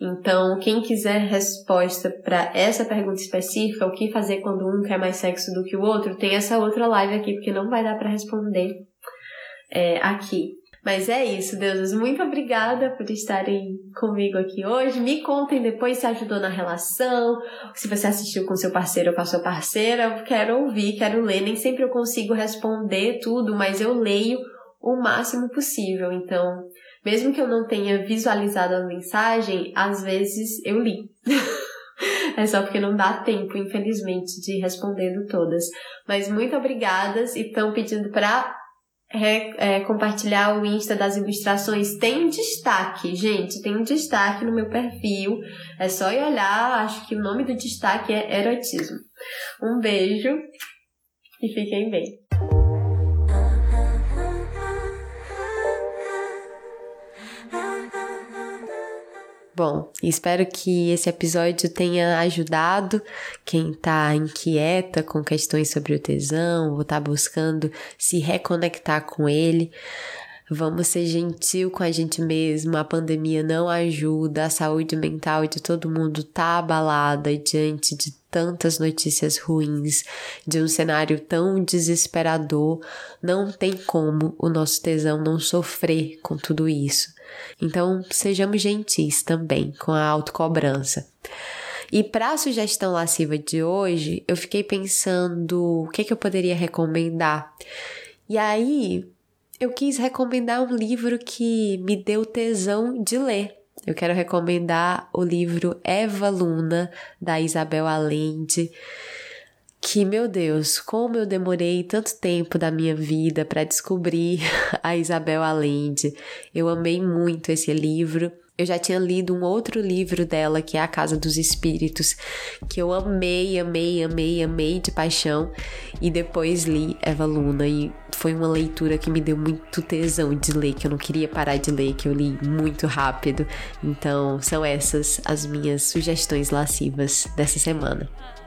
Então, quem quiser resposta para essa pergunta específica, o que fazer quando um quer mais sexo do que o outro, tem essa outra live aqui, porque não vai dar para responder é, aqui. Mas é isso, deuses. Muito obrigada por estarem comigo aqui hoje. Me contem depois se ajudou na relação, se você assistiu com seu parceiro ou com a sua parceira. Eu quero ouvir, quero ler. Nem sempre eu consigo responder tudo, mas eu leio o máximo possível. Então, mesmo que eu não tenha visualizado a mensagem, às vezes eu li. é só porque não dá tempo, infelizmente, de respondendo todas. Mas muito obrigadas e estão pedindo para é, compartilhar o Insta das ilustrações. Tem um destaque, gente, tem um destaque no meu perfil. É só ir olhar, acho que o nome do destaque é erotismo. Um beijo e fiquem bem. Bom, espero que esse episódio tenha ajudado quem está inquieta com questões sobre o tesão, ou está buscando se reconectar com ele. Vamos ser gentil com a gente mesmo. A pandemia não ajuda, a saúde mental de todo mundo tá abalada diante de tantas notícias ruins, de um cenário tão desesperador. Não tem como o nosso tesão não sofrer com tudo isso. Então, sejamos gentis também com a autocobrança. E para a sugestão lasciva de hoje, eu fiquei pensando o que, que eu poderia recomendar. E aí, eu quis recomendar um livro que me deu tesão de ler. Eu quero recomendar o livro Eva Luna, da Isabel Allende que, meu Deus, como eu demorei tanto tempo da minha vida para descobrir a Isabel Allende. Eu amei muito esse livro. Eu já tinha lido um outro livro dela, que é A Casa dos Espíritos, que eu amei, amei, amei, amei de paixão. E depois li Eva Luna e foi uma leitura que me deu muito tesão de ler, que eu não queria parar de ler, que eu li muito rápido. Então, são essas as minhas sugestões lascivas dessa semana.